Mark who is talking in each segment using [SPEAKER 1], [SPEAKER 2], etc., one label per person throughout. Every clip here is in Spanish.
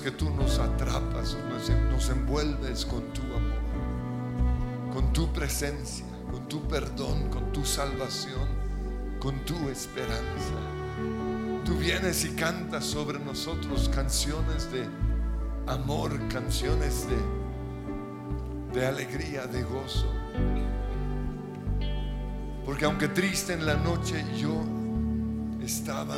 [SPEAKER 1] que tú
[SPEAKER 2] nos atrapas, nos envuelves con tu amor, con tu presencia, con tu perdón, con tu salvación, con tu esperanza. Tú vienes y cantas sobre nosotros canciones de amor, canciones de, de alegría, de gozo. Porque aunque triste en la noche yo estaba,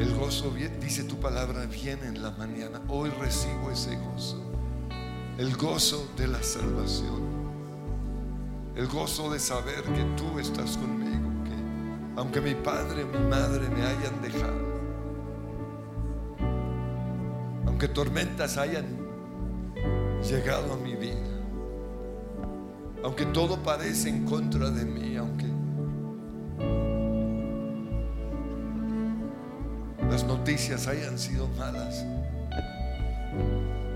[SPEAKER 2] el gozo, dice tu palabra, viene en la mañana. Hoy recibo ese gozo. El gozo de la salvación. El gozo de saber que tú estás conmigo. Que aunque mi padre, mi madre me hayan dejado. Aunque tormentas hayan llegado a mi vida. Aunque todo parece en contra de mí, aunque noticias hayan sido malas,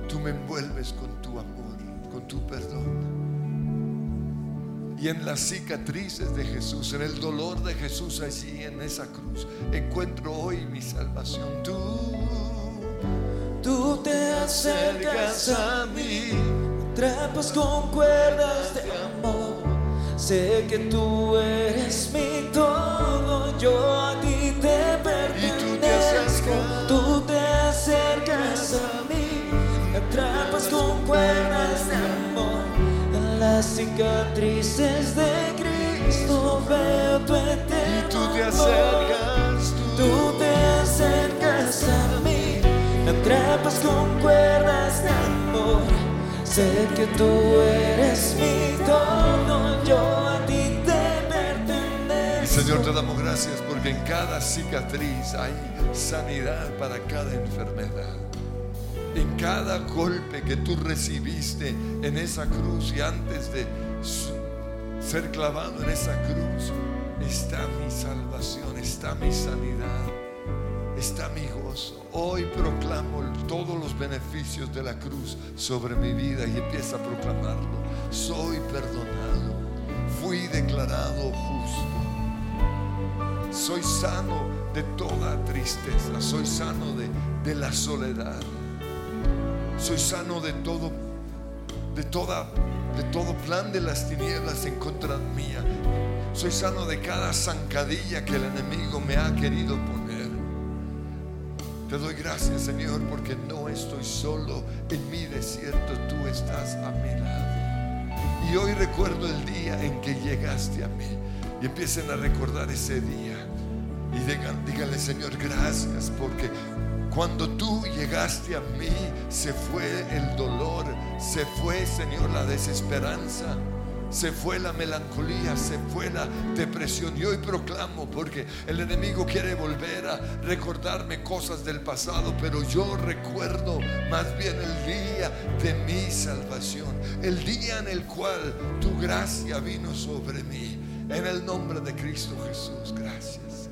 [SPEAKER 2] tú me envuelves con tu amor, con tu perdón. Y en las cicatrices de Jesús, en el dolor de Jesús allí en esa cruz, encuentro hoy mi salvación. Tú,
[SPEAKER 1] Tú te acercas a mí, atrapas con cuerdas de amor. Sé que tú eres mi todo, yo con cuerdas de amor. En las cicatrices de Cristo veo tu eterno
[SPEAKER 2] y tú te acercas, tú,
[SPEAKER 1] Tú te acercas a mí, me atrapas con cuerdas de amor. Sé que tú eres mi todo, yo a ti te
[SPEAKER 2] Y
[SPEAKER 1] pertenezco.
[SPEAKER 2] Señor, te damos gracias porque en cada cicatriz hay sanidad para cada enfermedad. En cada golpe que tú recibiste en esa cruz y antes de ser clavado en esa cruz, está mi salvación, está mi sanidad, está mi gozo. Hoy proclamo todos los beneficios de la cruz sobre mi vida y empieza a proclamarlo. Soy perdonado, fui declarado justo. Soy sano de toda tristeza, soy sano de, de la soledad, soy sano de todo, de toda, de todo plan de las tinieblas en contra mía. Soy sano de cada zancadilla que el enemigo me ha querido poner. Te doy gracias, Señor, porque no estoy solo en mi desierto, tú estás a mi lado. Y hoy recuerdo el día en que llegaste a mí. Y empiecen a recordar ese día. Y díganle, Señor, gracias, porque cuando tú llegaste a mí, se fue el dolor, se fue, Señor, la desesperanza. Se fue la melancolía, se fue la depresión. Y hoy proclamo, porque el enemigo quiere volver a recordarme cosas del pasado, pero yo recuerdo más bien el día de mi salvación, el día en el cual tu gracia vino sobre mí. En el nombre de Cristo Jesús, gracias.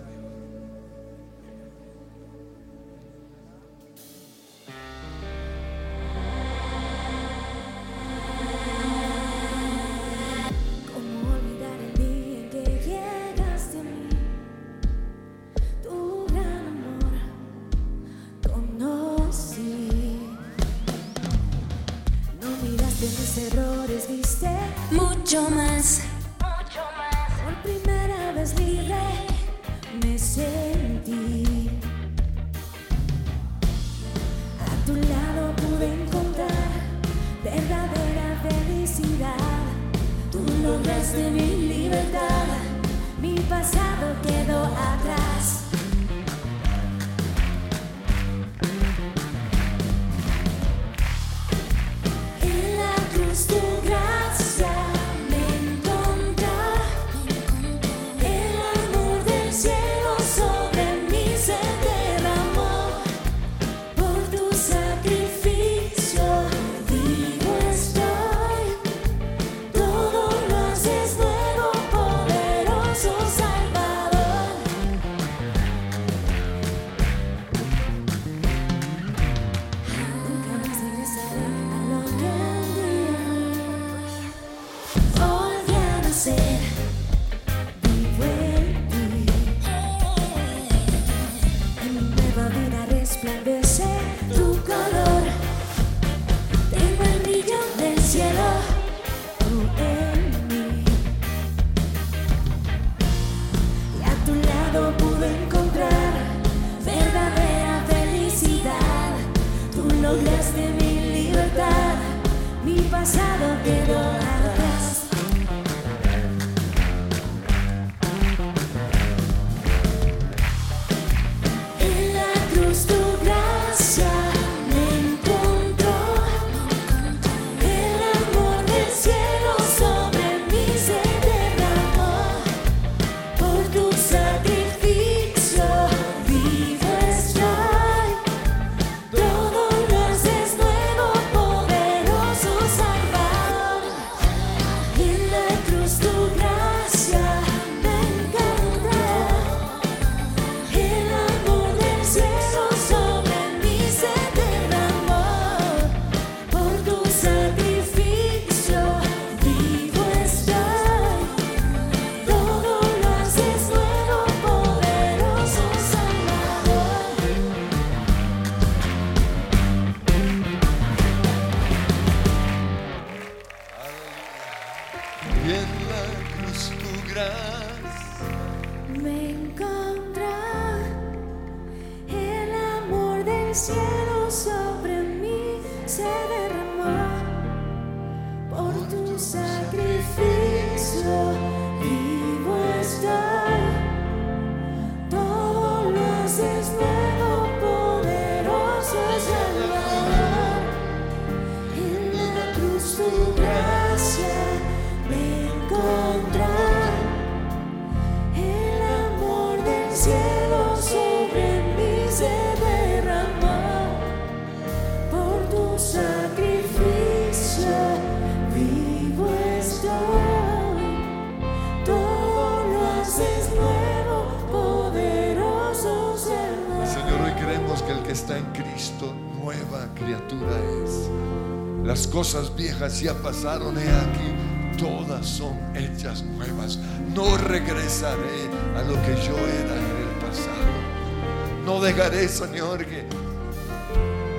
[SPEAKER 2] Pasaron, he aquí, todas son hechas nuevas. No regresaré a lo que yo era en el pasado. No dejaré, Señor, que,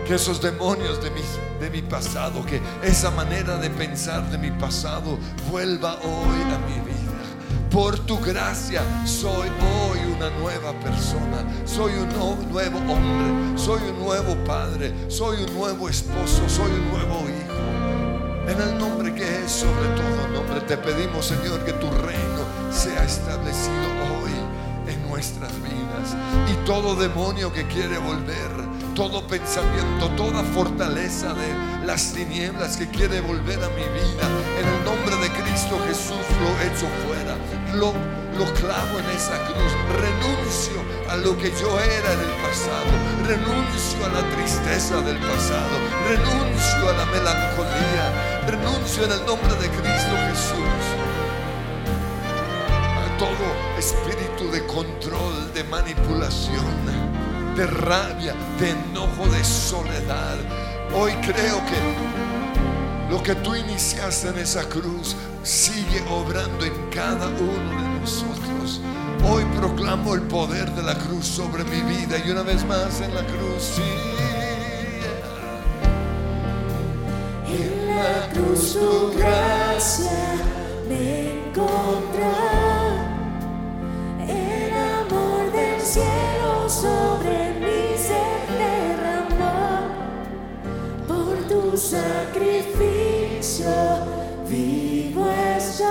[SPEAKER 2] que esos demonios de mi, de mi pasado, que esa manera de pensar de mi pasado vuelva hoy a mi vida. Por tu gracia soy hoy una nueva persona, soy un nuevo hombre, soy un nuevo padre, soy un nuevo esposo, soy un nuevo. El nombre que es sobre todo nombre, te pedimos, Señor, que tu reino sea establecido hoy en nuestras vidas. Y todo demonio que quiere volver, todo pensamiento, toda fortaleza de las tinieblas que quiere volver a mi vida, en el nombre de Cristo Jesús lo echo fuera, lo, lo clavo en esa cruz, renuncio a lo que yo era en el pasado, renuncio a la tristeza del pasado, renuncio a la melancolía, renuncio en el nombre de Cristo Jesús a todo espíritu de control, de manipulación, de rabia, de enojo, de soledad. Hoy creo que lo que tú iniciaste en esa cruz sigue obrando en cada uno de nosotros. Hoy proclamo el poder de la cruz sobre mi vida y una vez más en la cruz. Sí.
[SPEAKER 3] Cruz tu gracia me encontró. El amor del cielo sobre mí se derramó. Por tu sacrificio vivo estoy.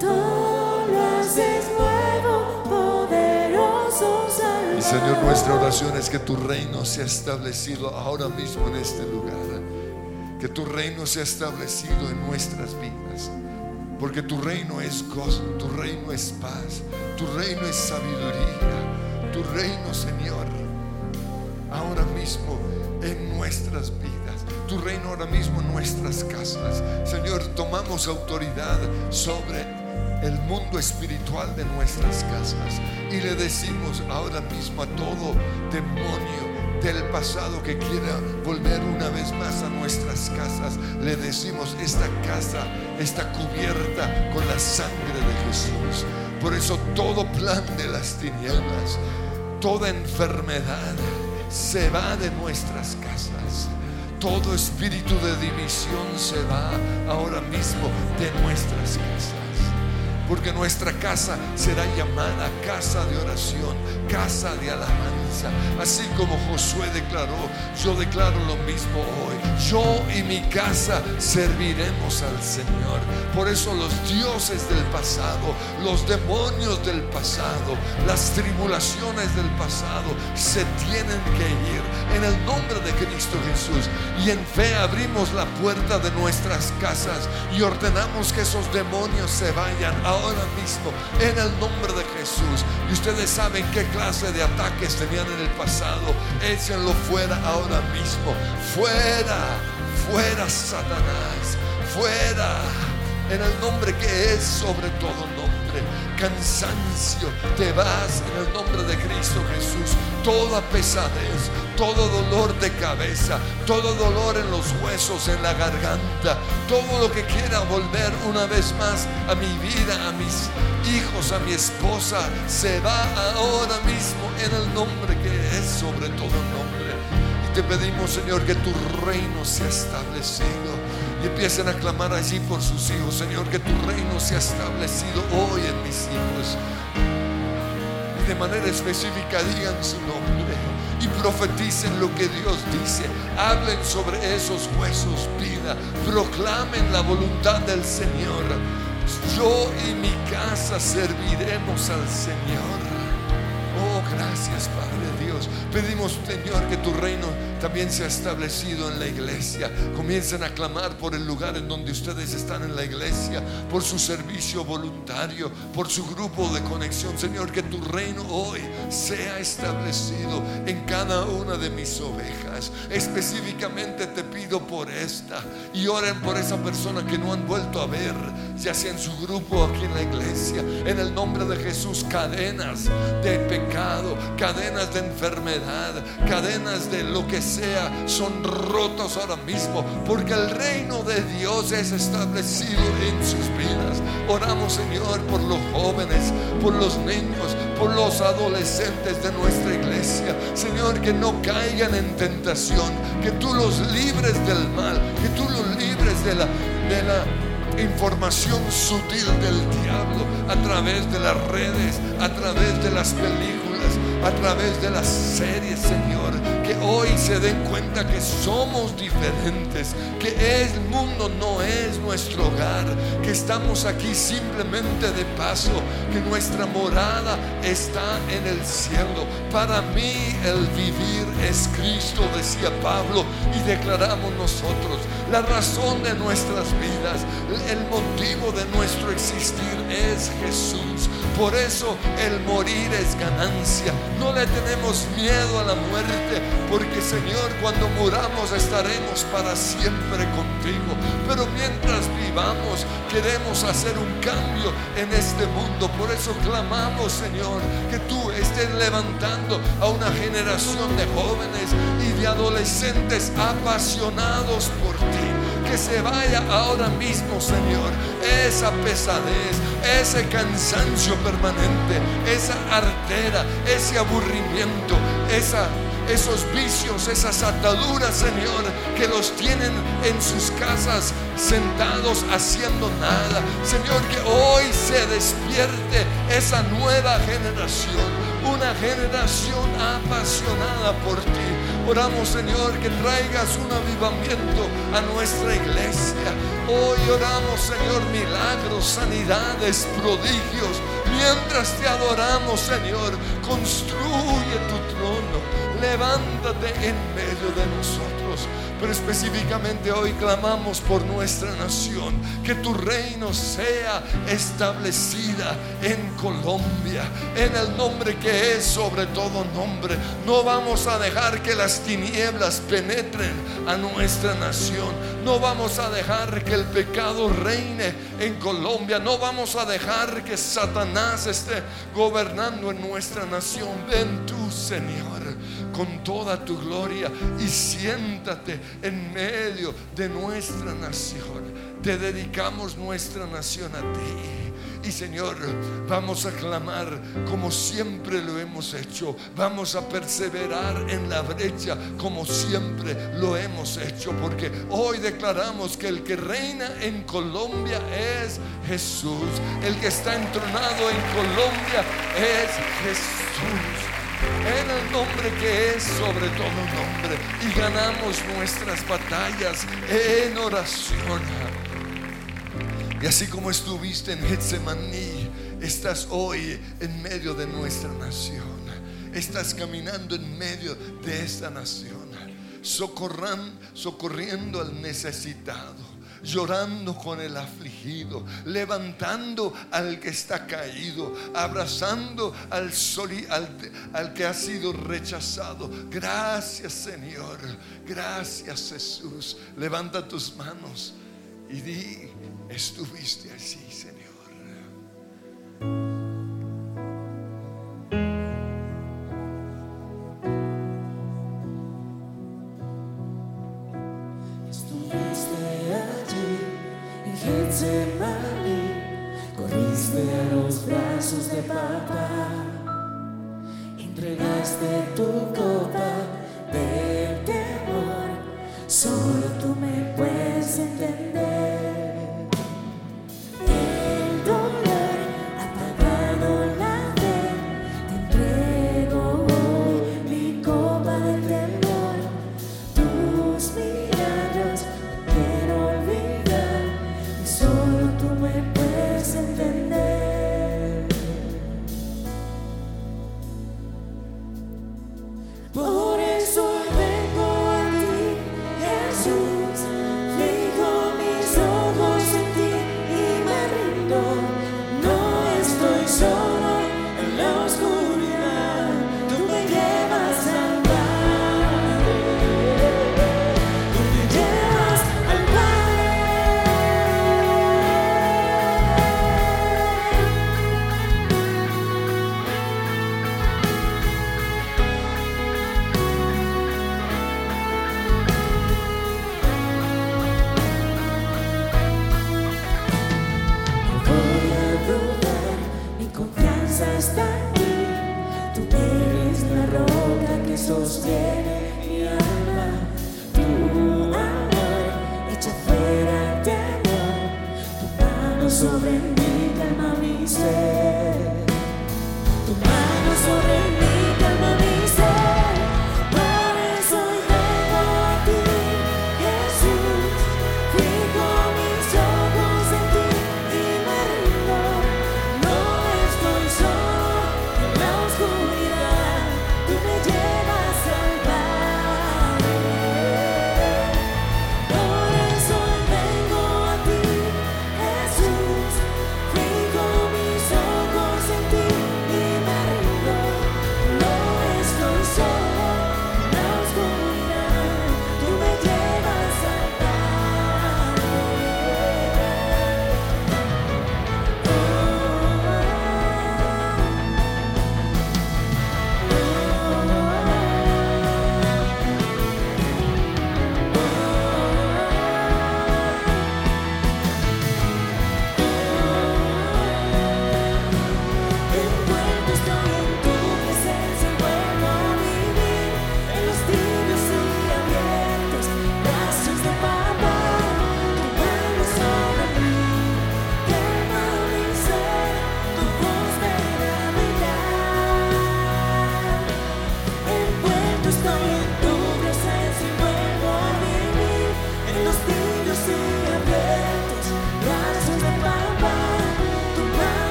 [SPEAKER 3] Todo lo haces nuevo, poderoso Salvador.
[SPEAKER 2] Y Señor, nuestra oración es que tu reino sea establecido ahora mismo en este lugar. Que tu reino sea establecido en nuestras vidas. Porque tu reino es gozo, tu reino es paz, tu reino es sabiduría, tu reino, Señor, ahora mismo en nuestras vidas, tu reino ahora mismo en nuestras casas. Señor, tomamos autoridad sobre el mundo espiritual de nuestras casas y le decimos ahora mismo a todo demonio del pasado que quiera volver una vez más a nuestras casas, le decimos, esta casa está cubierta con la sangre de Jesús. Por eso todo plan de las tinieblas, toda enfermedad se va de nuestras casas. Todo espíritu de división se va ahora mismo de nuestras casas. Porque nuestra casa será llamada casa de oración, casa de alabanza. Así como Josué declaró, yo declaro lo mismo hoy. Yo y mi casa serviremos al Señor. Por eso los dioses del pasado, los demonios del pasado, las tribulaciones del pasado se tienen que ir en el nombre de Cristo Jesús. Y en fe abrimos la puerta de nuestras casas y ordenamos que esos demonios se vayan ahora mismo en el nombre de Jesús. Y ustedes saben qué clase de ataques tenían en el pasado. Échenlo fuera ahora mismo. Fuera, fuera Satanás. Fuera. En el nombre que es sobre todo nombre. Cansancio. Te vas en el nombre de Cristo Jesús. Toda pesadez todo dolor de cabeza, todo dolor en los huesos, en la garganta, todo lo que quiera volver una vez más a mi vida, a mis hijos, a mi esposa, se va ahora mismo en el nombre que es sobre todo nombre. Y te pedimos, Señor, que tu reino sea establecido. Y empiecen a clamar allí por sus hijos, Señor, que tu reino sea establecido hoy en mis hijos. Y de manera específica digan su nombre y profeticen lo que Dios dice. Hablen sobre esos huesos vida. Proclamen la voluntad del Señor. Yo y mi casa serviremos al Señor. Oh, gracias Padre Dios. Pedimos Señor que tu reino también sea establecido en la iglesia. Comiencen a clamar por el lugar en donde ustedes están en la iglesia, por su servicio voluntario, por su grupo de conexión. Señor, que tu reino hoy sea establecido en cada una de mis ovejas. Específicamente te pido por esta y oren por esa persona que no han vuelto a ver, ya sea en su grupo aquí en la iglesia. En el nombre de Jesús, cadenas de pecado, cadenas de enfermedad, cadenas de lo que sea, son rotos ahora mismo, porque el reino de Dios es establecido en sus vidas. Oramos, Señor, por los jóvenes, por los niños, por los adolescentes de nuestra iglesia. Señor, que no caigan en tentación, que tú los libres del mal, que tú los libres de la, de la información sutil del diablo a través de las redes, a través de las películas, a través de las series, Señor que hoy se den cuenta que somos diferentes, que el mundo no es nuestro hogar, que estamos aquí simplemente de paso, que nuestra morada está en el cielo. Para mí el vivir es Cristo, decía Pablo, y declaramos nosotros la razón de nuestras vidas, el motivo de nuestro existir es Jesús. Por eso el morir es ganancia. No le tenemos miedo a la muerte, porque Señor, cuando muramos estaremos para siempre contigo. Pero mientras vivamos, queremos hacer un cambio en este mundo. Por eso clamamos, Señor, que tú estés levantando a una generación de jóvenes y de adolescentes apasionados por ti que se vaya ahora mismo, Señor, esa pesadez, ese cansancio permanente, esa artera, ese aburrimiento, esa esos vicios, esas ataduras, Señor, que los tienen en sus casas sentados haciendo nada. Señor, que hoy se despierte esa nueva generación, una generación apasionada por ti Oramos, Señor, que traigas un avivamiento a nuestra iglesia. Hoy oramos, Señor, milagros, sanidades, prodigios. Mientras te adoramos, Señor, construye tu trono. Levántate en medio de nosotros. Pero específicamente hoy clamamos por nuestra nación, que tu reino sea establecida en Colombia, en el nombre que es sobre todo nombre. No vamos a dejar que las tinieblas penetren a nuestra nación. No vamos a dejar que el pecado reine en Colombia. No vamos a dejar que Satanás esté gobernando en nuestra nación. Ven tú, Señor con toda tu gloria y siéntate en medio de nuestra nación. Te dedicamos nuestra nación a ti
[SPEAKER 3] Y Señor, vamos a clamar como siempre lo hemos hecho. Vamos a perseverar en la brecha como siempre lo hemos hecho. Porque hoy declaramos que el que reina en Colombia es Jesús. El que está entronado en Colombia es Jesús en el nombre que es sobre todo nombre y ganamos nuestras batallas en oración. Y así como estuviste en Getsemaní, estás hoy en medio de nuestra nación. Estás caminando en medio de esta nación, socorran, socorriendo al necesitado llorando con el afligido, levantando al que está caído, abrazando al, al, que ha sido rechazado. Gracias Señor, gracias Jesús. Levanta tus manos y di, estuviste así, Señor.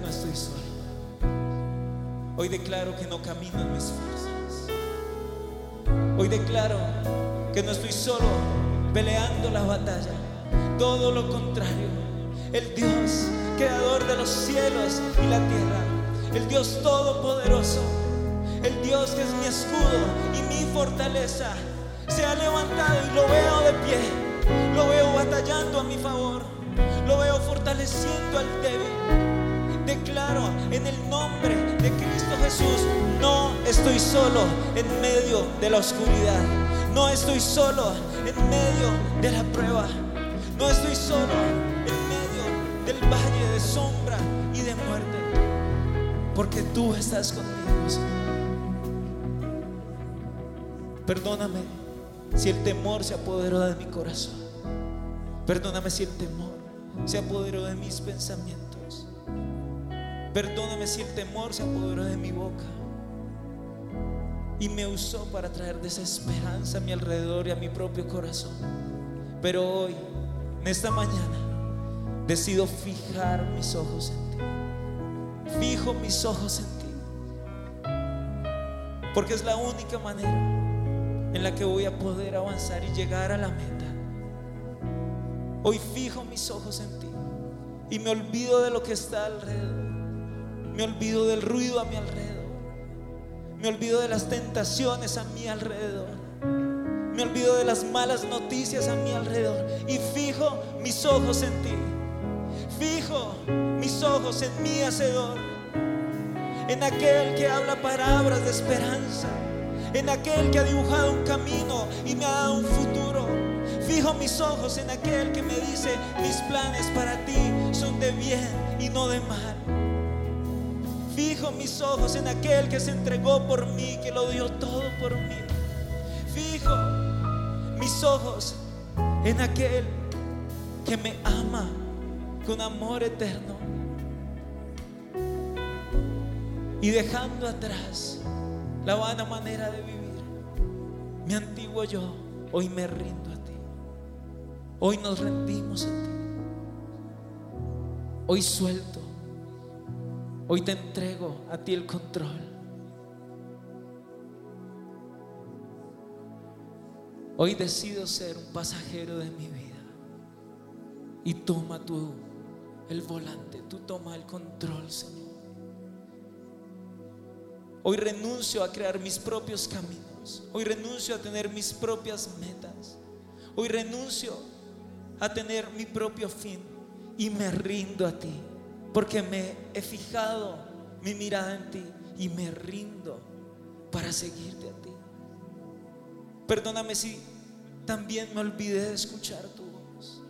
[SPEAKER 1] No estoy solo. Hoy declaro que no camino en mis fuerzas. Hoy declaro que no estoy solo peleando la batalla. Todo lo contrario. El Dios, creador de los cielos y la tierra. El Dios todopoderoso. El Dios que es mi escudo y mi fortaleza. Se ha levantado y lo veo de pie. Lo veo batallando a mi favor. Lo veo fortaleciendo al débil en el nombre de Cristo Jesús, no estoy solo en medio de la oscuridad, no estoy solo en medio de la prueba, no estoy solo en medio del valle de sombra y de muerte, porque tú estás conmigo. Perdóname si el temor se apoderó de mi corazón. Perdóname si el temor se apoderó de mis pensamientos. Perdóname si el temor se apoderó de mi boca y me usó para traer desesperanza a mi alrededor y a mi propio corazón. Pero hoy, en esta mañana, decido fijar mis ojos en ti. Fijo mis ojos en ti. Porque es la única manera en la que voy a poder avanzar y llegar a la meta. Hoy fijo mis ojos en ti y me olvido de lo que está alrededor. Me olvido del ruido a mi alrededor. Me olvido de las tentaciones a mi alrededor. Me olvido de las malas noticias a mi alrededor. Y fijo mis ojos en ti. Fijo mis ojos en mi hacedor. En aquel que habla palabras de esperanza. En aquel que ha dibujado un camino y me ha dado un futuro. Fijo mis ojos en aquel que me dice, mis planes para ti son de bien y no de mal. Fijo mis ojos en aquel que se entregó por mí, que lo dio todo por mí. Fijo mis ojos en aquel que me ama con amor eterno. Y dejando atrás la vana manera de vivir, mi antiguo yo, hoy me rindo a ti. Hoy nos rendimos a ti. Hoy suelto Hoy te entrego a ti el control. Hoy decido ser un pasajero de mi vida. Y toma tú el volante, tú toma el control, Señor. Hoy renuncio a crear mis propios caminos. Hoy renuncio a tener mis propias metas. Hoy renuncio a tener mi propio fin y me rindo a ti porque me he fijado mi mirada en ti y me rindo para seguirte a ti. Perdóname si también me olvidé de escuchar tu voz.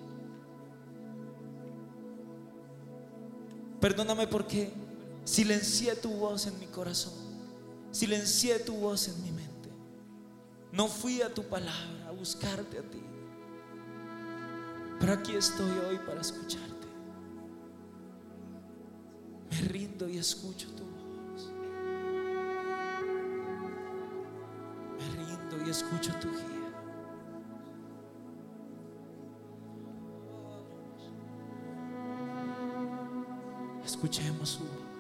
[SPEAKER 1] Perdóname porque silencié tu voz en mi corazón, silencié tu voz en mi mente. No fui a tu palabra a buscarte a ti. Pero aquí estoy hoy para escucharte. Y escucho tu voz. Me rindo y escucho tu guía. Escuchemos su voz.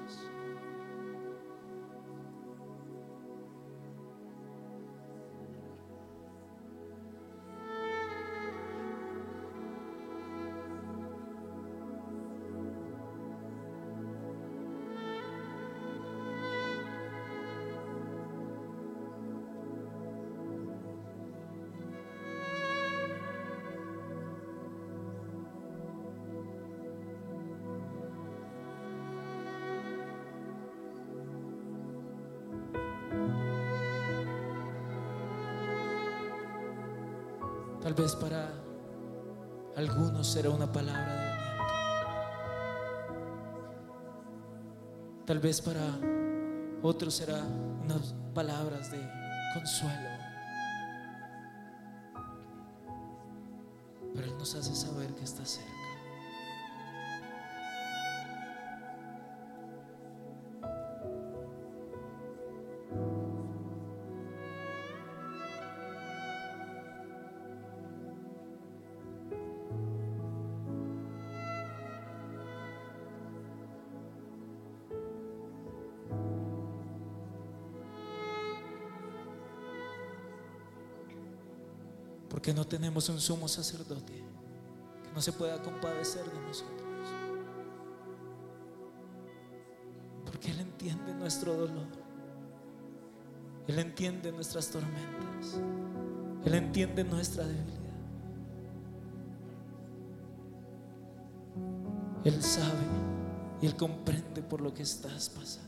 [SPEAKER 1] Vez para algunos será una palabra de aliento. Tal vez para otros será unas palabras de consuelo. Pero Él nos hace saber que está cerca. Tenemos un sumo sacerdote que no se pueda compadecer de nosotros. Porque Él entiende nuestro dolor. Él entiende nuestras tormentas. Él entiende nuestra debilidad. Él sabe y Él comprende por lo que estás pasando.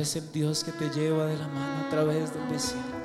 [SPEAKER 1] Él es el Dios que te lleva de la mano a través del desierto.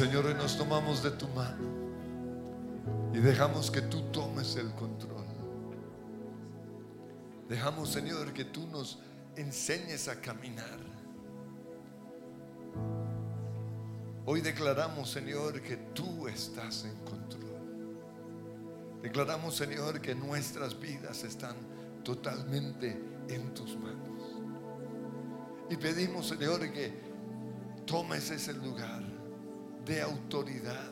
[SPEAKER 1] Señor,
[SPEAKER 2] nos tomamos de tu mano y dejamos que tú tomes el control. Dejamos, Señor, que tú nos enseñes a caminar. Hoy declaramos, Señor, que tú estás en control. Declaramos, Señor, que nuestras vidas están totalmente en tus manos. Y pedimos, Señor, que tomes ese lugar de autoridad,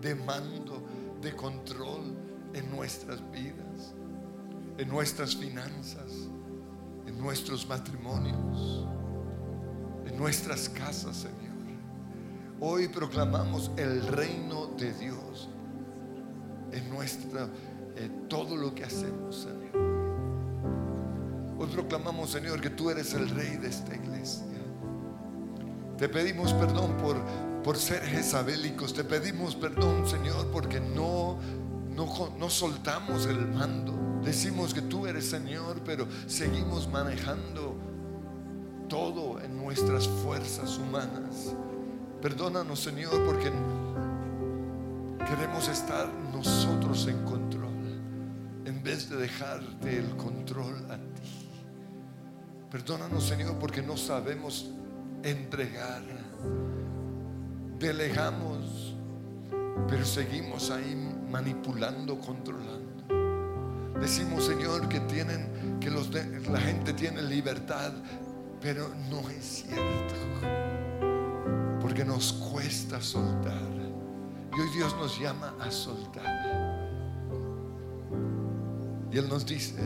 [SPEAKER 2] de mando, de control en nuestras vidas, en nuestras finanzas, en nuestros matrimonios, en nuestras casas, Señor. Hoy proclamamos el reino de Dios en nuestra en todo lo que hacemos, Señor. Hoy proclamamos, Señor, que tú eres el rey de esta iglesia. Te pedimos perdón por, por ser jezabélicos. Te pedimos perdón, Señor, porque no, no, no soltamos el mando. Decimos que tú eres Señor, pero seguimos manejando todo en nuestras fuerzas humanas. Perdónanos, Señor, porque queremos estar nosotros en control en vez de dejarte el control a ti. Perdónanos, Señor, porque no sabemos entregar. Delegamos, pero seguimos ahí manipulando, controlando. Decimos, Señor, que tienen que los la gente tiene libertad, pero no es cierto. Porque nos cuesta soltar. Y hoy Dios nos llama a soltar. Y Él nos dice,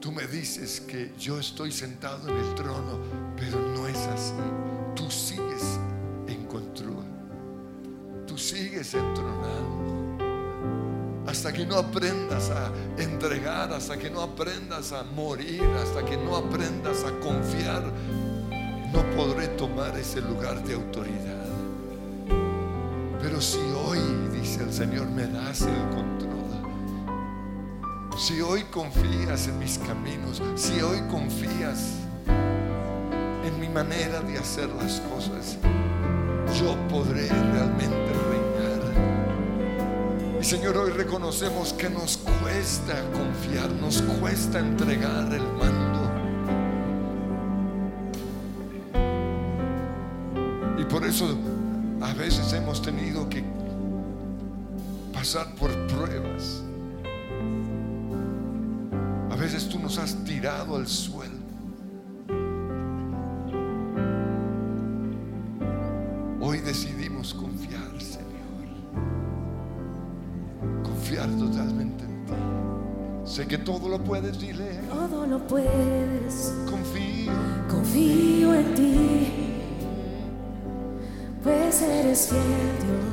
[SPEAKER 2] tú me dices que yo estoy sentado en el trono, pero no es así. Tú sigues sigues. Hasta que no aprendas a entregar, hasta que no aprendas a morir, hasta que no aprendas a confiar, no podré tomar ese lugar de autoridad. Pero si hoy, dice el Señor, me das el control, si hoy confías en mis caminos, si hoy confías en mi manera de hacer las cosas, yo podré realmente. Y Señor, hoy reconocemos que nos cuesta confiar, nos cuesta entregar el mando. Y por eso a veces hemos tenido que pasar por pruebas. A veces tú nos has tirado al suelo. Todo lo puedes, dile.
[SPEAKER 3] Todo lo puedes,
[SPEAKER 2] Confío.
[SPEAKER 3] confío en ti. Pues eres fiel, Dios.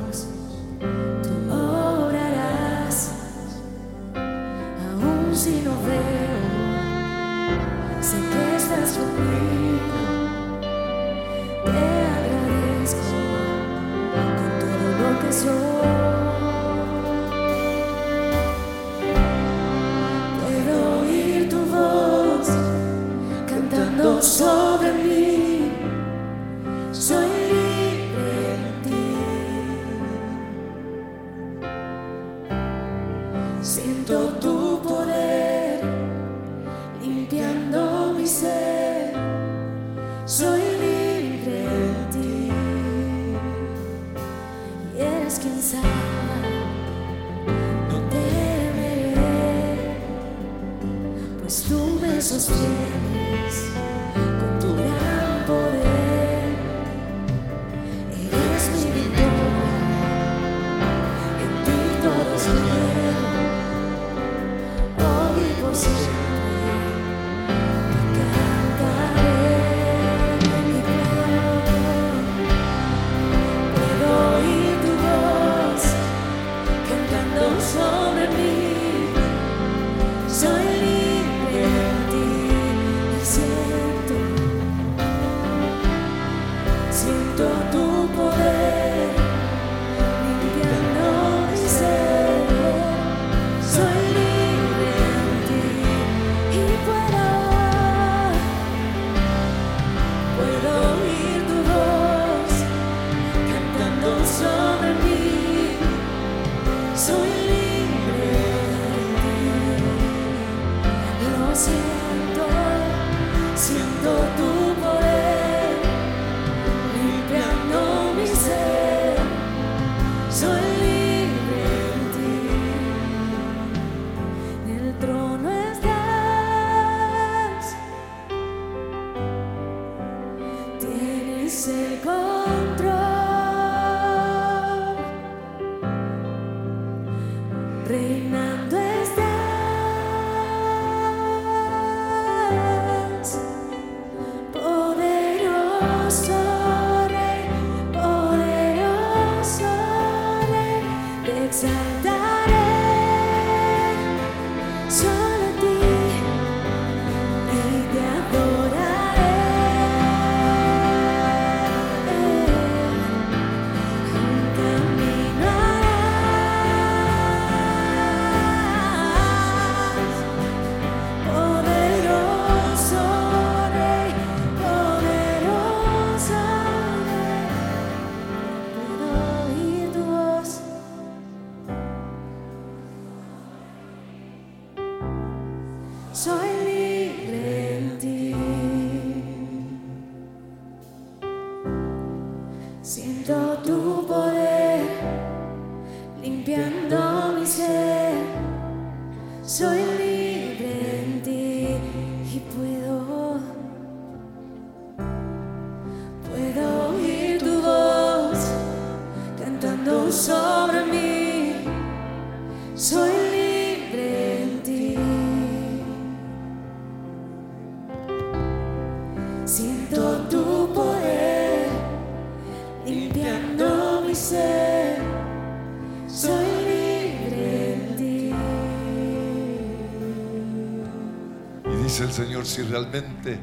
[SPEAKER 3] Si
[SPEAKER 2] realmente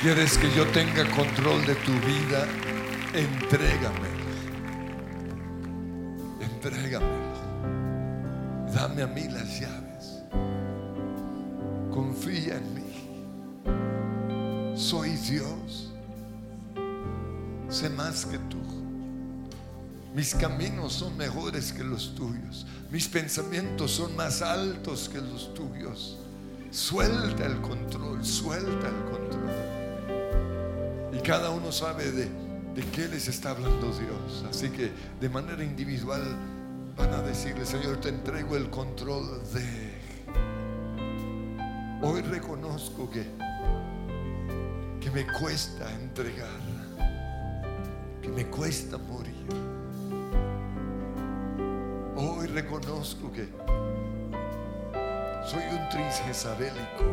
[SPEAKER 2] ¿Quieres que yo tenga control de tu vida? Entrégamelo. Entrégamelo. Dame a mí las llaves. Confía en mí. Soy Dios. Sé más que tú. Mis caminos son mejores que los tuyos. Mis pensamientos son más altos que los tuyos. Suelta el control, suelta el control. Y cada uno sabe de, de qué les está hablando Dios. Así que de manera individual van a decirle, Señor, te entrego el control de... Hoy reconozco que, que me cuesta entregar, que me cuesta morir. Hoy reconozco que soy un tris jezabélico,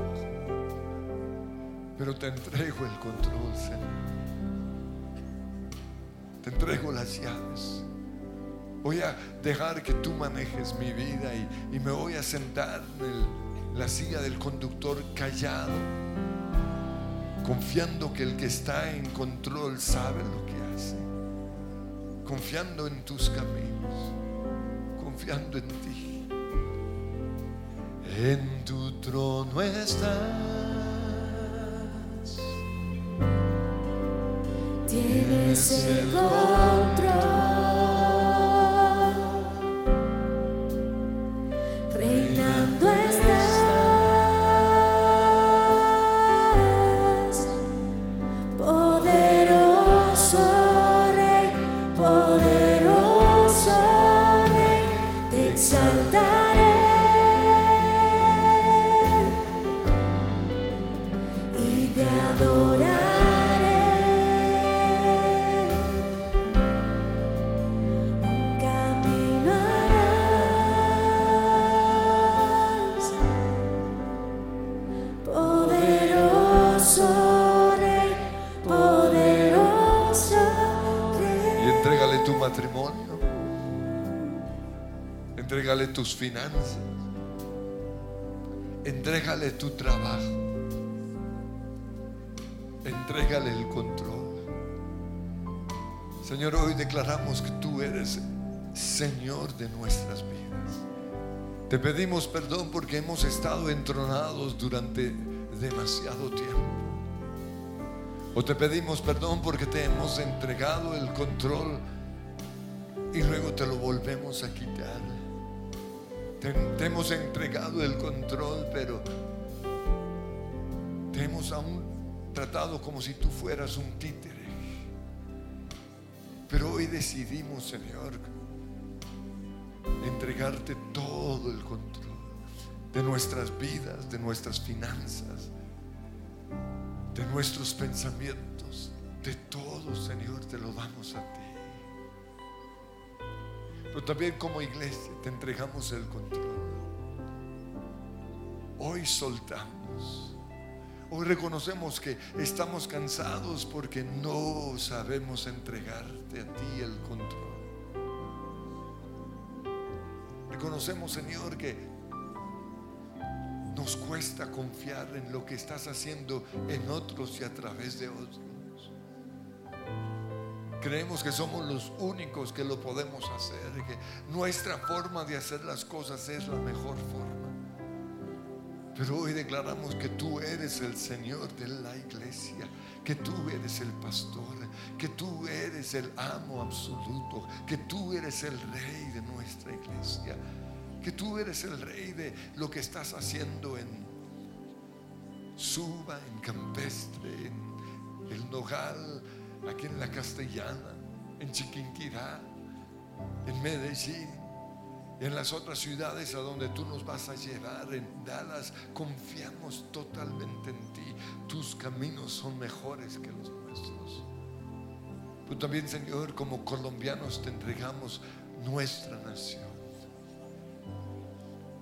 [SPEAKER 2] pero te entrego el control, Señor. Te entrego las llaves. Voy a dejar que tú manejes mi vida y, y me voy a sentar en el- la silla del conductor callado, confiando que el que está en control sabe lo que hace, confiando en tus caminos, confiando en ti. En tu trono estás.
[SPEAKER 3] Tienes el control.
[SPEAKER 2] Tus finanzas. Entrégale tu trabajo. Entrégale el control. Señor, hoy declaramos que tú eres Señor de nuestras vidas. Te pedimos perdón porque hemos estado entronados durante demasiado tiempo. O te pedimos perdón porque te hemos entregado el control y luego te lo volvemos a quitar. Te, hemos entregado el control, pero te hemos aún tratado como si tú fueras un títere. Pero hoy decidimos, Señor, entregarte todo el control de nuestras vidas, de nuestras finanzas, de nuestros pensamientos, de todo, Señor, te lo damos a ti. Pero también como iglesia te entregamos el control. Hoy soltamos. Hoy reconocemos que estamos cansados porque no sabemos entregarte a ti el control. Reconocemos, Señor, que nos cuesta confiar en lo que estás haciendo en otros y a través de otros. Creemos que somos los únicos que lo podemos hacer, y que nuestra forma de hacer las cosas es la mejor forma. Pero hoy declaramos que tú eres el Señor de la iglesia, que tú eres el pastor, que tú eres el amo absoluto, que tú eres el rey de nuestra iglesia, que tú eres el rey de lo que estás haciendo en Suba, en Campestre, en El Nogal, aquí en la Castellana, en Chiquinquirá, en Medellín, en las otras ciudades a donde tú nos vas a llevar, en Dallas, confiamos totalmente en ti. Tus caminos son mejores que los nuestros. Pero también, Señor, como colombianos te entregamos nuestra nación.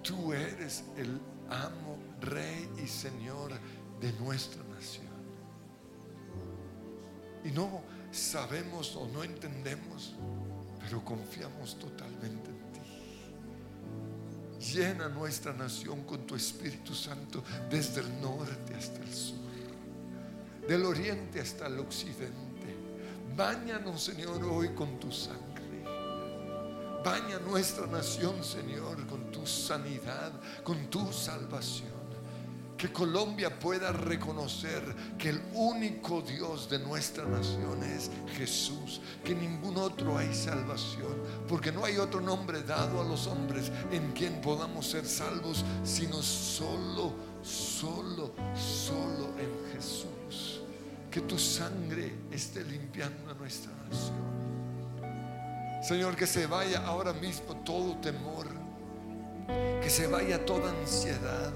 [SPEAKER 2] Tú eres el amo, rey y señor de nuestra nación. Y no sabemos o no entendemos, pero confiamos totalmente en ti. Llena nuestra nación con tu Espíritu Santo desde el norte hasta el sur. del oriente hasta el occidente. Báñanos, Señor, hoy con tu sangre. Baña nuestra nación, Señor, con tu sanidad, con tu salvación. Que Colombia pueda reconocer que el único Dios de nuestra nación es Jesús, que ningún otro hay salvación, porque no hay otro nombre dado a los hombres en quien podamos ser salvos, sino solo, solo, solo en Jesús. Que tu sangre esté limpiando a nuestra nación. Señor, que se vaya ahora mismo todo temor, que se vaya toda ansiedad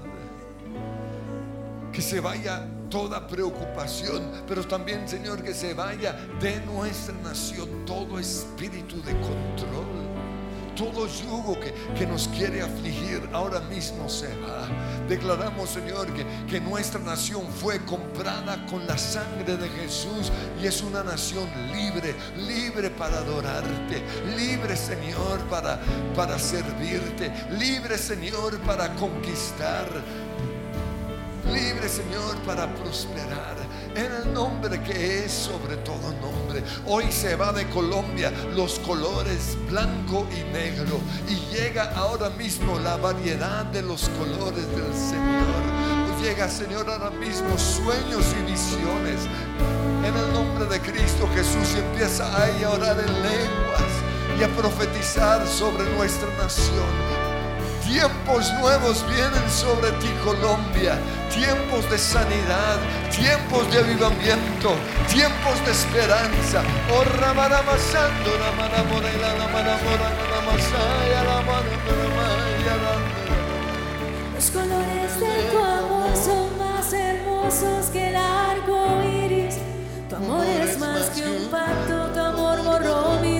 [SPEAKER 2] que se vaya toda preocupación, pero también, Señor, que se vaya de nuestra nación todo espíritu de control. Todo yugo que, que nos quiere afligir ahora mismo se va. Declaramos, Señor, que, que nuestra nación fue comprada con la sangre de Jesús y es una nación libre, libre para adorarte, libre, Señor, para, para servirte, libre, Señor, para conquistar libre, Señor, para prosperar. En el nombre que es sobre todo nombre. Hoy se va de Colombia los colores blanco y negro. Y llega ahora mismo la variedad de los colores del Señor. Llega, Señor, ahora mismo sueños y visiones. En el nombre de Cristo Jesús y empieza a orar en lenguas y a profetizar sobre nuestra nación Tiempos nuevos vienen sobre ti, Colombia. Tiempos de sanidad, tiempos de avivamiento, tiempos de esperanza. Oh, la
[SPEAKER 3] Los colores de tu amor son más hermosos que el arco iris. Tu amor es más que un pacto, tu amor borró mis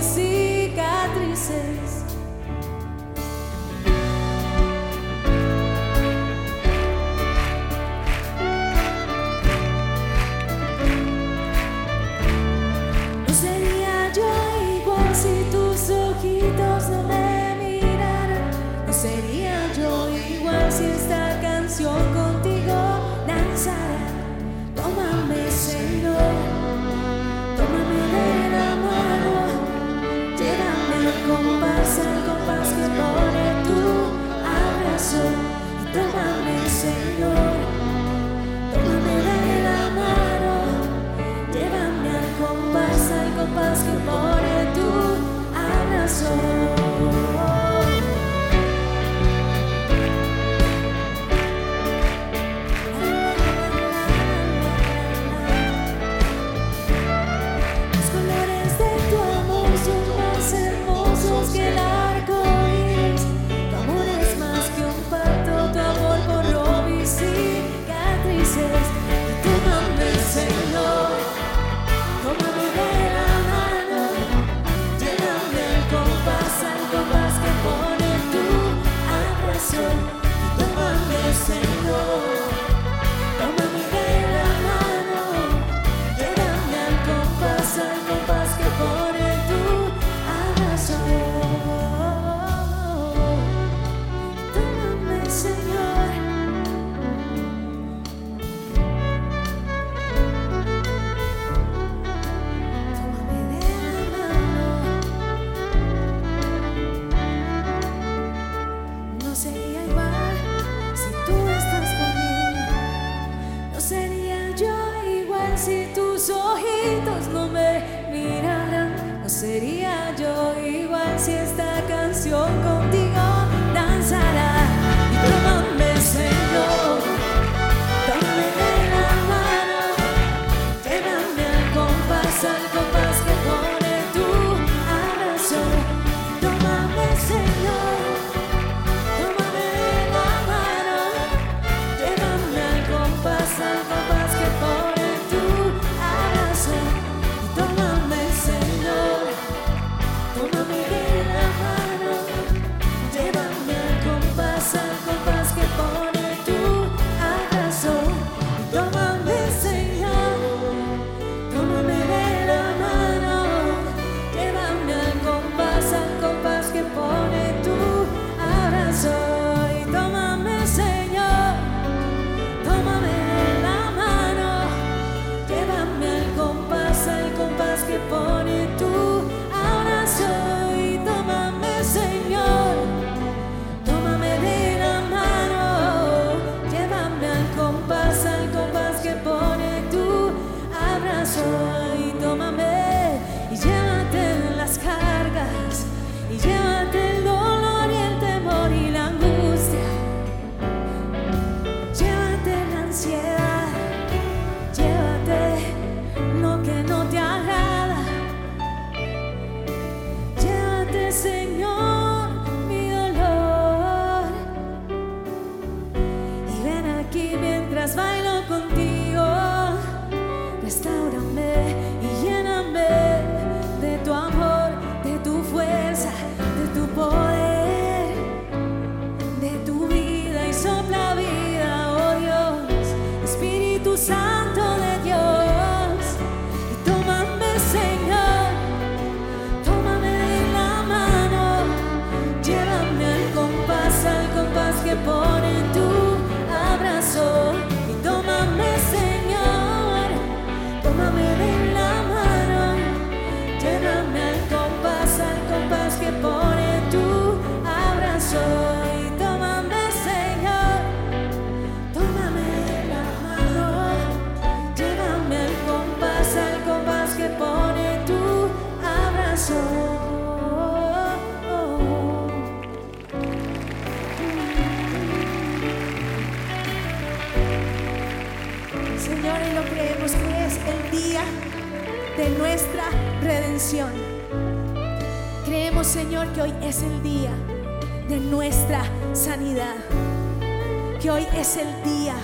[SPEAKER 3] Que hoy es el día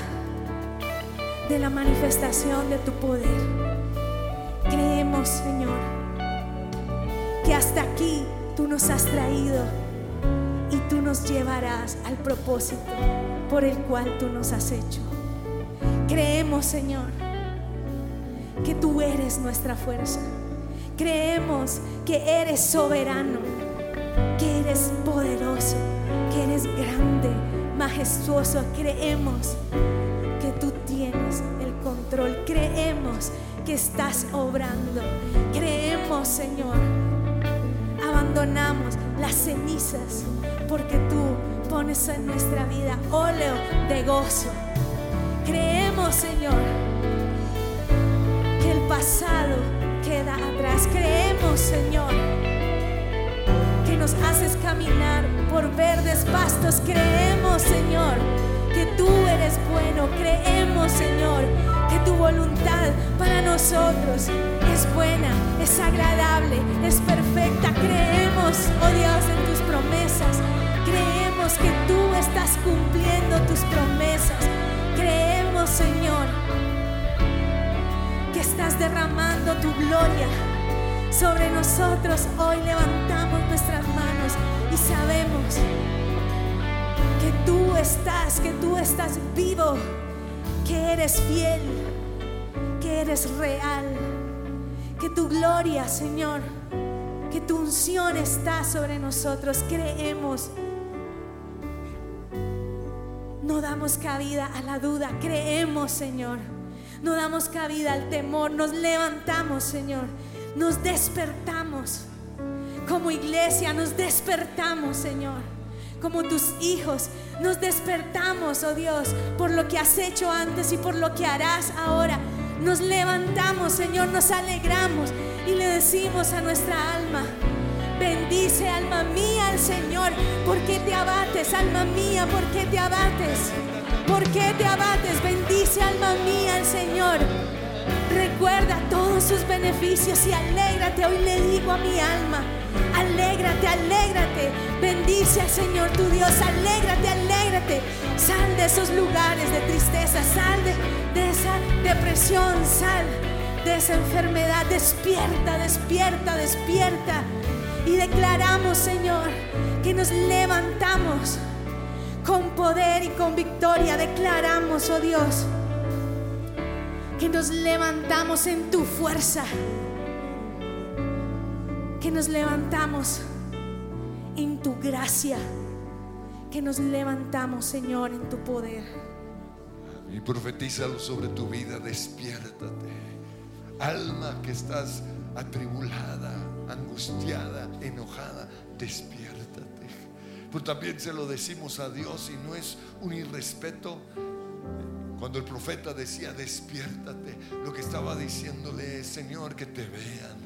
[SPEAKER 3] de la manifestación de tu poder. Creemos, Señor, que hasta aquí tú nos has traído y tú nos llevarás al propósito por el cual tú nos has hecho. Creemos, Señor, que tú eres nuestra fuerza. Creemos que eres soberano, que eres poderoso, que eres grande, majestuoso. Creemos que tú tienes el control. Creemos que estás obrando. Creemos, Señor. Abandonamos las cenizas porque tú pones en nuestra vida óleo de gozo. Creemos, Señor, que el pasado queda atrás. Creemos, Señor, nos haces caminar por verdes pastos. Creemos, Señor, que tú eres bueno. Creemos, Señor, que tu voluntad para nosotros es buena, es agradable, es perfecta. Creemos, oh Dios, en tus promesas. Creemos que tú estás cumpliendo tus promesas. Creemos, Señor, que estás derramando tu gloria sobre nosotros. Hoy levantamos nuestras manos y sabemos que tú estás, que tú estás vivo, que eres fiel, que eres real, que tu gloria, Señor, que tu unción está sobre nosotros. Creemos. No damos cabida a la duda, creemos, Señor. No damos cabida al temor, nos levantamos, Señor. Nos despertamos. Como iglesia nos despertamos, Señor. Como tus hijos nos despertamos, oh Dios, por lo que has hecho antes y por lo que harás ahora. Nos levantamos, Señor, nos alegramos y le decimos a nuestra alma, bendice alma mía al Señor, ¿por qué te abates, alma mía? ¿Por qué te abates? ¿Por qué te abates? Bendice alma mía al Señor. Recuerda todos sus beneficios y alégrate. Hoy le digo a mi alma, alégrate, alégrate. Bendice al Señor tu Dios, alégrate, alégrate. Sal de esos lugares de tristeza, sal de, de esa depresión, sal de esa enfermedad. Despierta, despierta, despierta. Y declaramos, Señor, que nos levantamos con poder y con victoria. Declaramos, oh Dios, que nos levantamos en tu fuerza, que nos levantamos en tu gracia, que nos levantamos, Señor, en tu poder.
[SPEAKER 2] Y profetízalo sobre tu vida, despiértate. Alma que estás atribulada, angustiada, enojada, despiértate. Pero también se lo decimos a Dios y no es un irrespeto. Cuando el profeta decía, despiértate, lo que estaba diciéndole es, Señor, que te vean.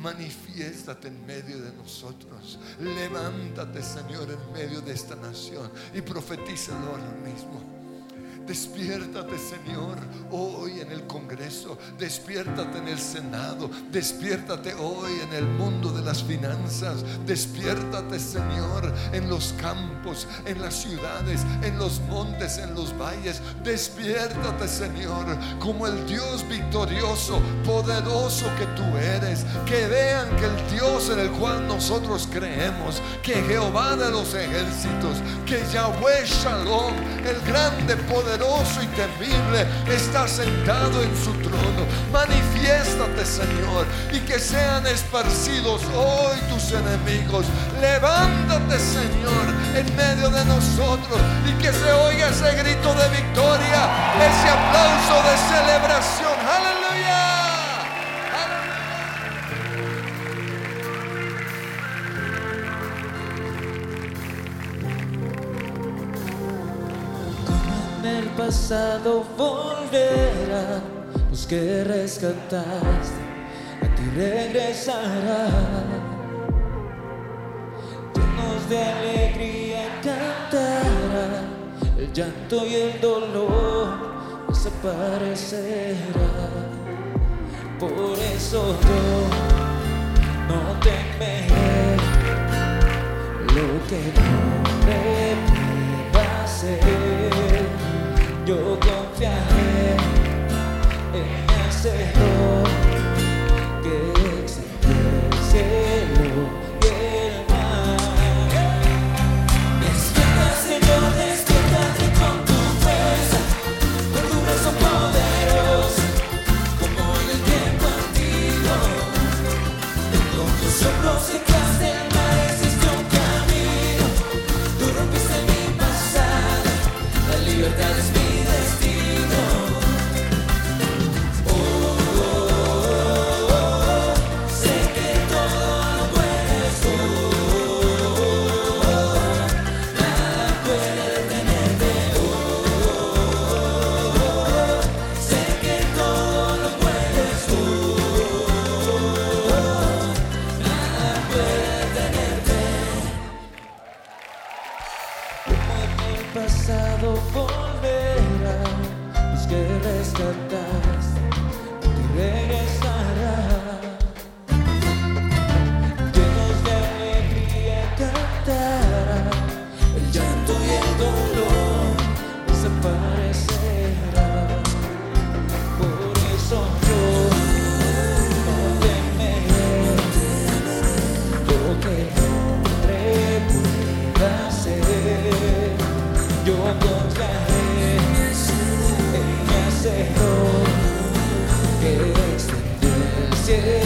[SPEAKER 2] Manifiéstate en medio de nosotros. Levántate, Señor, en medio de esta nación y profetízalo ahora mismo. Despiértate, Señor, hoy en el Congreso. Despiértate en el Senado. Despiértate hoy en el mundo de las finanzas. Despiértate, Señor, en los campos, en las ciudades, en los montes, en los valles. Despiértate, Señor, como el Dios victorioso, poderoso que tú eres. Que vean que el Dios en el cual nosotros creemos, que Jehová de los ejércitos, que Yahweh Shalom, el grande poder y temible está sentado en su trono. Manifiéstate, Señor, y que sean esparcidos hoy tus enemigos. Levántate, Señor, en medio de nosotros y que se oiga ese grito de victoria, ese aplauso de celebración.
[SPEAKER 1] El pasado volverá, los que rescataste a ti regresará. Llenos de alegría cantará, el llanto y el dolor desaparecerá. Por eso yo no temeré lo que no me pueda hacer. Yo confiaré en mi Hacedor
[SPEAKER 2] still